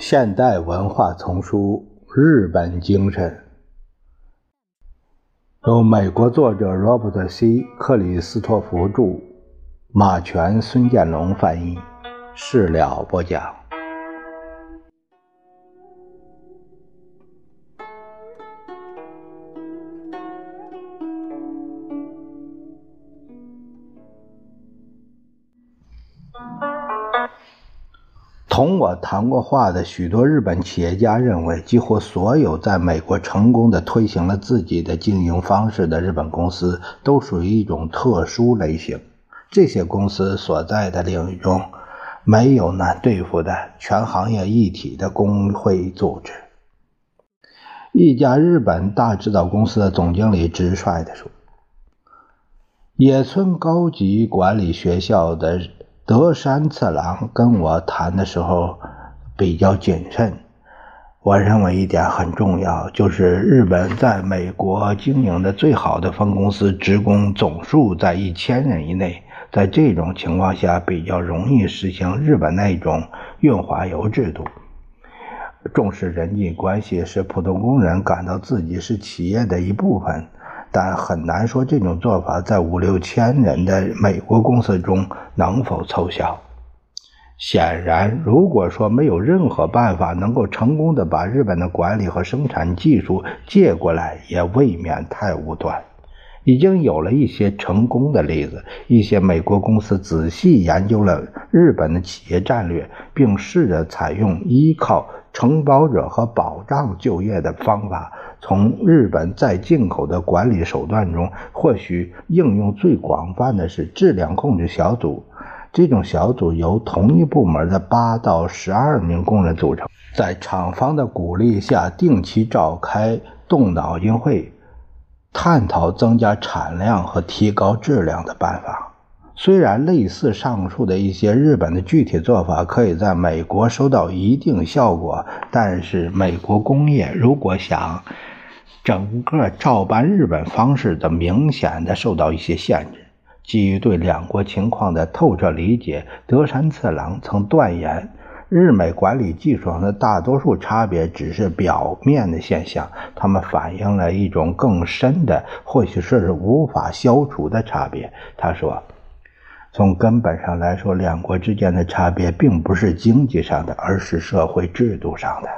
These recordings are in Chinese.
现代文化丛书《日本精神》，由美国作者 Robert ·C· 克里斯托弗著，马全、孙建龙翻译，事了不讲。同我谈过话的许多日本企业家认为，几乎所有在美国成功的推行了自己的经营方式的日本公司，都属于一种特殊类型。这些公司所在的领域中，没有难对付的全行业一体的工会组织。一家日本大制造公司的总经理直率地说：“野村高级管理学校的。”德山次郎跟我谈的时候比较谨慎。我认为一点很重要，就是日本在美国经营的最好的分公司职工总数在一千人以内。在这种情况下，比较容易实行日本那种运滑油制度。重视人际关系，使普通工人感到自己是企业的一部分。但很难说这种做法在五六千人的美国公司中能否奏效。显然，如果说没有任何办法能够成功的把日本的管理和生产技术借过来，也未免太武断。已经有了一些成功的例子，一些美国公司仔细研究了日本的企业战略，并试着采用依靠承包者和保障就业的方法。从日本再进口的管理手段中，或许应用最广泛的是质量控制小组。这种小组由同一部门的八到十二名工人组成，在厂方的鼓励下，定期召开动脑筋会。探讨增加产量和提高质量的办法。虽然类似上述的一些日本的具体做法可以在美国收到一定效果，但是美国工业如果想整个照搬日本方式，则明显的受到一些限制。基于对两国情况的透彻理解，德山次郎曾断言。日美管理技术上的大多数差别只是表面的现象，它们反映了一种更深的，或许是无法消除的差别。他说：“从根本上来说，两国之间的差别并不是经济上的，而是社会制度上的。”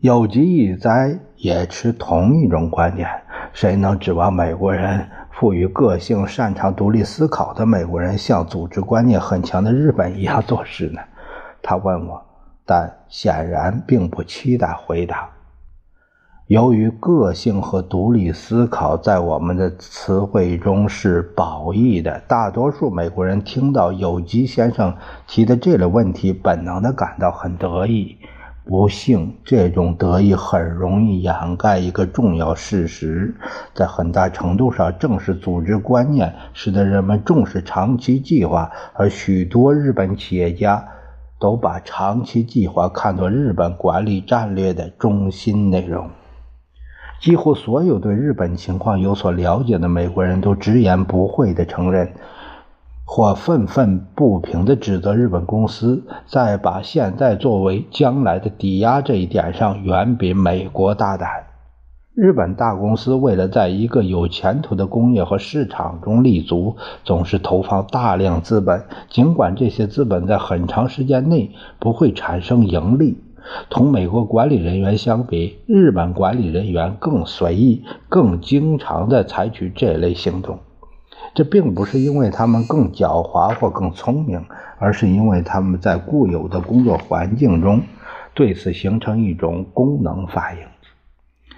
有吉一哉也持同一种观点。谁能指望美国人富于个性、擅长独立思考的美国人像组织观念很强的日本一样做事呢？他问我，但显然并不期待回答。由于个性和独立思考在我们的词汇中是褒义的，大多数美国人听到有吉先生提的这类问题，本能地感到很得意。不幸，这种得意很容易掩盖一个重要事实：在很大程度上，正是组织观念使得人们重视长期计划，而许多日本企业家。都把长期计划看作日本管理战略的中心内容。几乎所有对日本情况有所了解的美国人都直言不讳地承认，或愤愤不平地指责日本公司在把现在作为将来的抵押这一点上远比美国大胆。日本大公司为了在一个有前途的工业和市场中立足，总是投放大量资本，尽管这些资本在很长时间内不会产生盈利。同美国管理人员相比，日本管理人员更随意，更经常地采取这类行动。这并不是因为他们更狡猾或更聪明，而是因为他们在固有的工作环境中对此形成一种功能反应。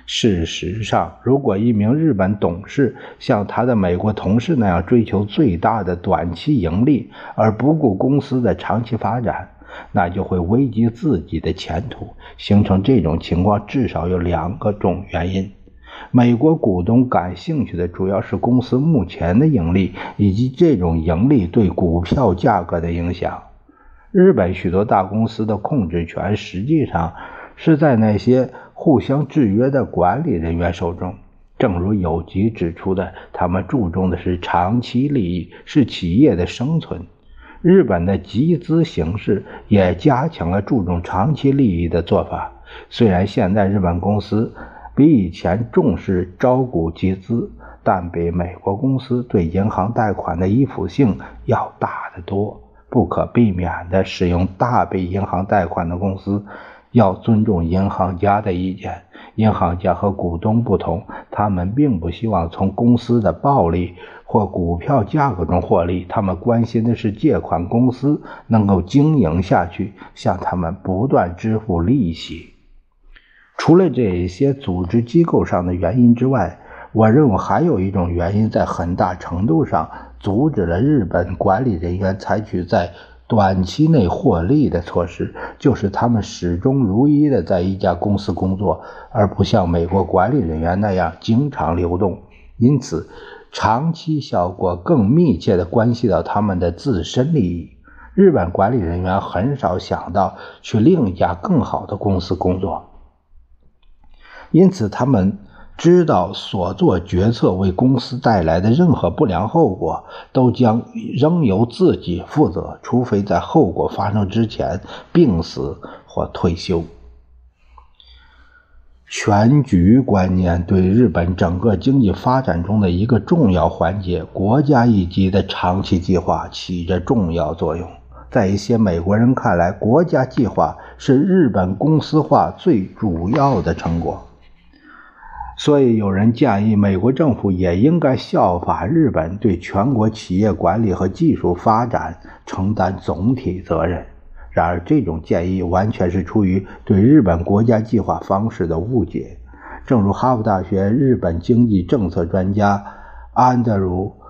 事实上，如果一名日本董事像他的美国同事那样追求最大的短期盈利，而不顾公司的长期发展，那就会危及自己的前途。形成这种情况，至少有两个种原因：美国股东感兴趣的主要是公司目前的盈利，以及这种盈利对股票价格的影响。日本许多大公司的控制权实际上是在那些。互相制约的管理人员手中，正如有吉指出的，他们注重的是长期利益，是企业的生存。日本的集资形式也加强了注重长期利益的做法。虽然现在日本公司比以前重视招股集资，但比美国公司对银行贷款的依附性要大得多。不可避免的使用大笔银行贷款的公司，要尊重银行家的意见。银行家和股东不同，他们并不希望从公司的暴利或股票价格中获利，他们关心的是借款公司能够经营下去，向他们不断支付利息。除了这些组织机构上的原因之外，我认为还有一种原因在很大程度上阻止了日本管理人员采取在短期内获利的措施，就是他们始终如一的在一家公司工作，而不像美国管理人员那样经常流动。因此，长期效果更密切的关系到他们的自身利益。日本管理人员很少想到去另一家更好的公司工作，因此他们。知道所做决策为公司带来的任何不良后果，都将仍由自己负责，除非在后果发生之前病死或退休。全局观念对日本整个经济发展中的一个重要环节——国家一级的长期计划起着重要作用。在一些美国人看来，国家计划是日本公司化最主要的成果。所以，有人建议美国政府也应该效法日本，对全国企业管理和技术发展承担总体责任。然而，这种建议完全是出于对日本国家计划方式的误解。正如哈佛大学日本经济政策专家安德鲁·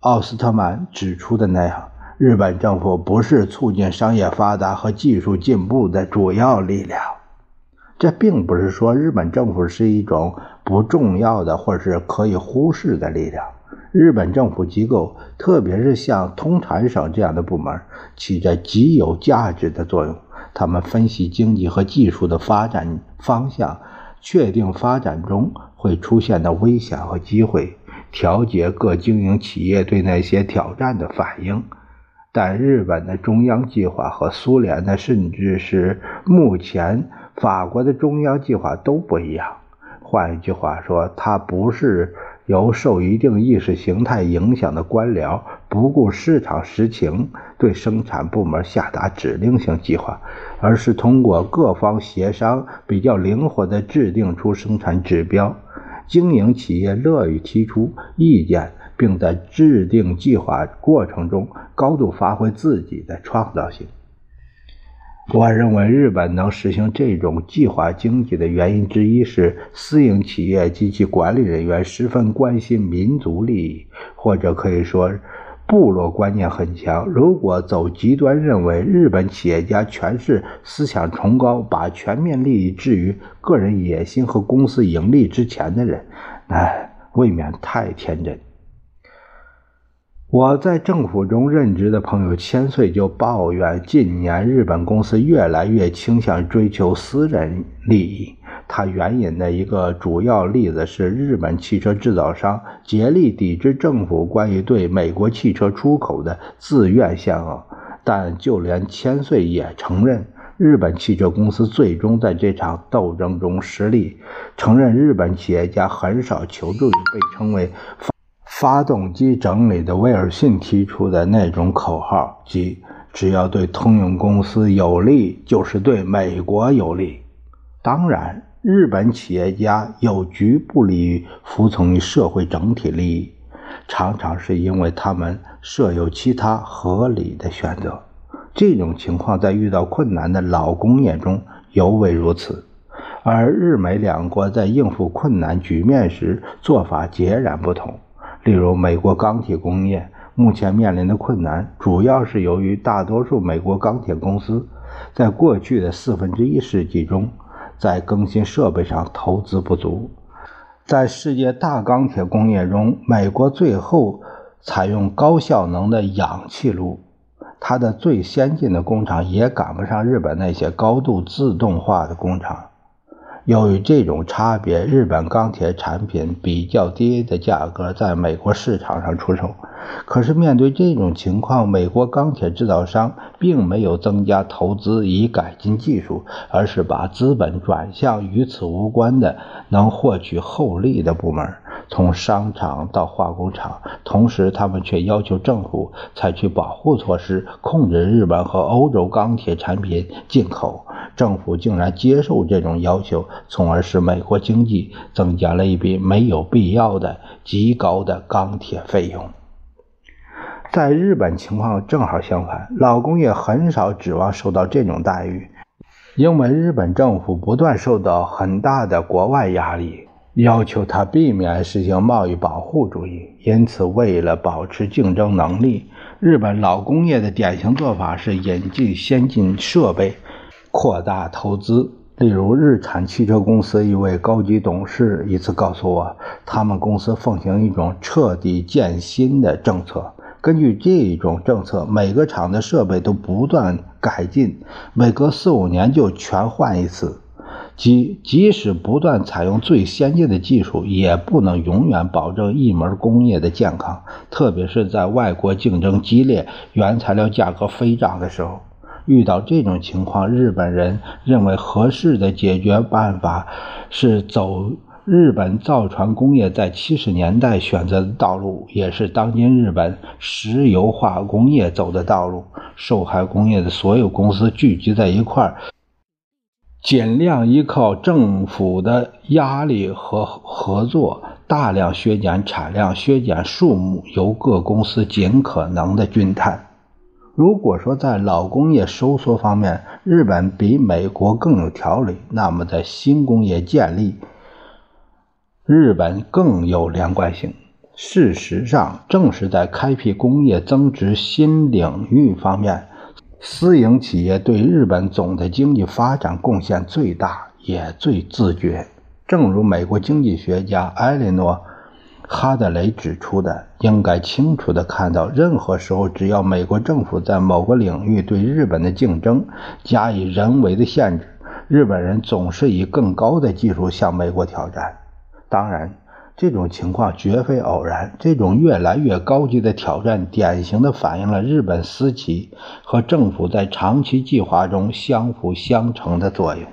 奥斯特曼指出的那样，日本政府不是促进商业发达和技术进步的主要力量。这并不是说日本政府是一种不重要的或是可以忽视的力量。日本政府机构，特别是像通产省这样的部门，起着极有价值的作用。他们分析经济和技术的发展方向，确定发展中会出现的危险和机会，调节各经营企业对那些挑战的反应。但日本的中央计划和苏联的，甚至是目前。法国的中央计划都不一样。换一句话说，它不是由受一定意识形态影响的官僚不顾市场实情对生产部门下达指令性计划，而是通过各方协商，比较灵活地制定出生产指标。经营企业乐于提出意见，并在制定计划过程中高度发挥自己的创造性。我认为，日本能实行这种计划经济的原因之一是，私营企业及其管理人员十分关心民族利益，或者可以说，部落观念很强。如果走极端，认为日本企业家全是思想崇高，把全面利益置于个人野心和公司盈利之前的人，那未免太天真。我在政府中任职的朋友千岁就抱怨，近年日本公司越来越倾向追求私人利益。他援引的一个主要例子是日本汽车制造商竭力抵制政府关于对美国汽车出口的自愿限额，但就连千岁也承认，日本汽车公司最终在这场斗争中失利。承认日本企业家很少求助于被称为。发动机整理的威尔逊提出的那种口号，即只要对通用公司有利，就是对美国有利。当然，日本企业家有局部利益服从于社会整体利益，常常是因为他们设有其他合理的选择。这种情况在遇到困难的老工业中尤为如此，而日美两国在应付困难局面时做法截然不同。例如，美国钢铁工业目前面临的困难，主要是由于大多数美国钢铁公司在过去的四分之一世纪中，在更新设备上投资不足。在世界大钢铁工业中，美国最后采用高效能的氧气炉，它的最先进的工厂也赶不上日本那些高度自动化的工厂。由于这种差别，日本钢铁产品比较低的价格在美国市场上出售。可是面对这种情况，美国钢铁制造商并没有增加投资以改进技术，而是把资本转向与此无关的能获取厚利的部门。从商场到化工厂，同时他们却要求政府采取保护措施，控制日本和欧洲钢铁产品进口。政府竟然接受这种要求，从而使美国经济增加了一笔没有必要的极高的钢铁费用。在日本情况正好相反，老工业很少指望受到这种待遇，因为日本政府不断受到很大的国外压力。要求他避免实行贸易保护主义，因此，为了保持竞争能力，日本老工业的典型做法是引进先进设备，扩大投资。例如，日产汽车公司一位高级董事一次告诉我，他们公司奉行一种彻底建新的政策。根据这种政策，每个厂的设备都不断改进，每隔四五年就全换一次。即即使不断采用最先进的技术，也不能永远保证一门工业的健康，特别是在外国竞争激烈、原材料价格飞涨的时候。遇到这种情况，日本人认为合适的解决办法是走日本造船工业在七十年代选择的道路，也是当今日本石油化工业走的道路。受害工业的所有公司聚集在一块儿。尽量依靠政府的压力和合作，大量削减产量、削减数目，由各公司尽可能的均摊。如果说在老工业收缩方面，日本比美国更有条理，那么在新工业建立，日本更有连贯性。事实上，正是在开辟工业增值新领域方面。私营企业对日本总的经济发展贡献最大，也最自觉。正如美国经济学家埃莉诺·哈德雷指出的，应该清楚地看到，任何时候，只要美国政府在某个领域对日本的竞争加以人为的限制，日本人总是以更高的技术向美国挑战。当然。这种情况绝非偶然。这种越来越高级的挑战，典型的反映了日本私企和政府在长期计划中相辅相成的作用。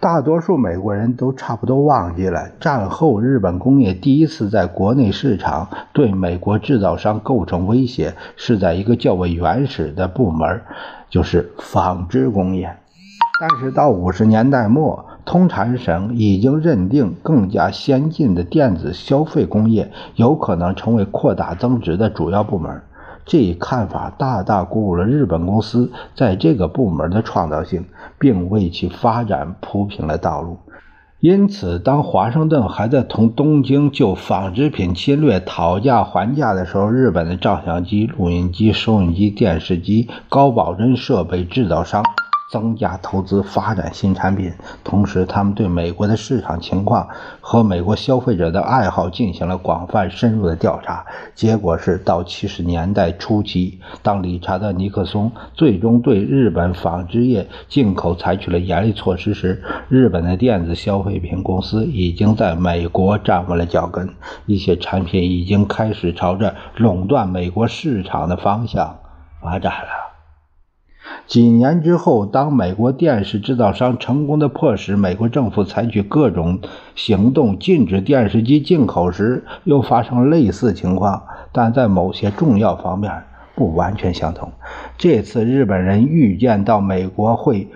大多数美国人都差不多忘记了，战后日本工业第一次在国内市场对美国制造商构成威胁，是在一个较为原始的部门，就是纺织工业。但是到五十年代末。通产省已经认定，更加先进的电子消费工业有可能成为扩大增值的主要部门。这一看法大大鼓舞了日本公司在这个部门的创造性，并为其发展铺平了道路。因此，当华盛顿还在同东京就纺织品侵略讨价还价的时候，日本的照相机、录音机、收音机、电视机、高保真设备制造商。增加投资发展新产品，同时他们对美国的市场情况和美国消费者的爱好进行了广泛深入的调查。结果是，到七十年代初期，当理查德·尼克松最终对日本纺织业进口采取了严厉措施时，日本的电子消费品公司已经在美国站稳了脚跟，一些产品已经开始朝着垄断美国市场的方向发展了。几年之后，当美国电视制造商成功的迫使美国政府采取各种行动禁止电视机进口时，又发生类似情况，但在某些重要方面不完全相同。这次日本人预见到美国会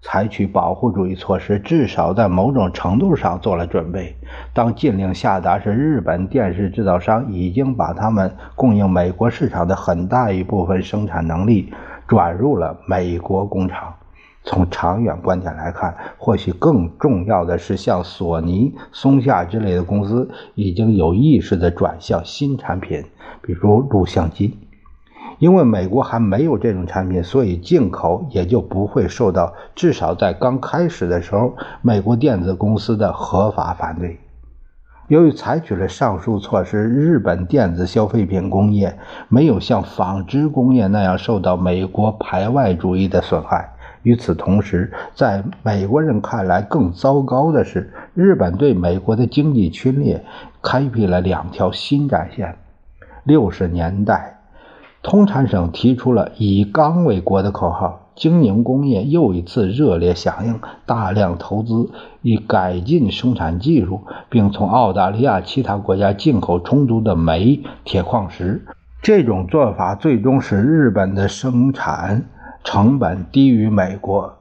采取保护主义措施，至少在某种程度上做了准备。当禁令下达时，日本电视制造商已经把他们供应美国市场的很大一部分生产能力。转入了美国工厂。从长远观点来看，或许更重要的是，像索尼、松下之类的公司已经有意识地转向新产品，比如录像机。因为美国还没有这种产品，所以进口也就不会受到至少在刚开始的时候美国电子公司的合法反对。由于采取了上述措施，日本电子消费品工业没有像纺织工业那样受到美国排外主义的损害。与此同时，在美国人看来更糟糕的是，日本对美国的经济侵略开辟了两条新战线。六十年代，通产省提出了以钢为国的口号，经营工业又一次热烈响应，大量投资以改进生产技术，并从澳大利亚其他国家进口充足的煤、铁矿石。这种做法最终使日本的生产。成本低于美国，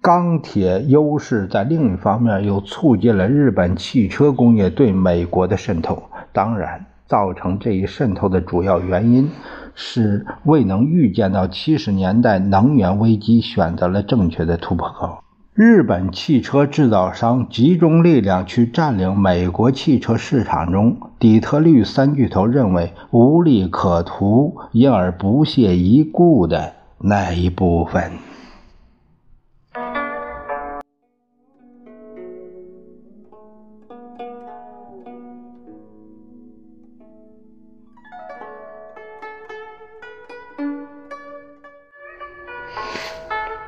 钢铁优势在另一方面又促进了日本汽车工业对美国的渗透。当然，造成这一渗透的主要原因是未能预见到七十年代能源危机，选择了正确的突破口。日本汽车制造商集中力量去占领美国汽车市场中，底特律三巨头认为无利可图，因而不屑一顾的。那一部分。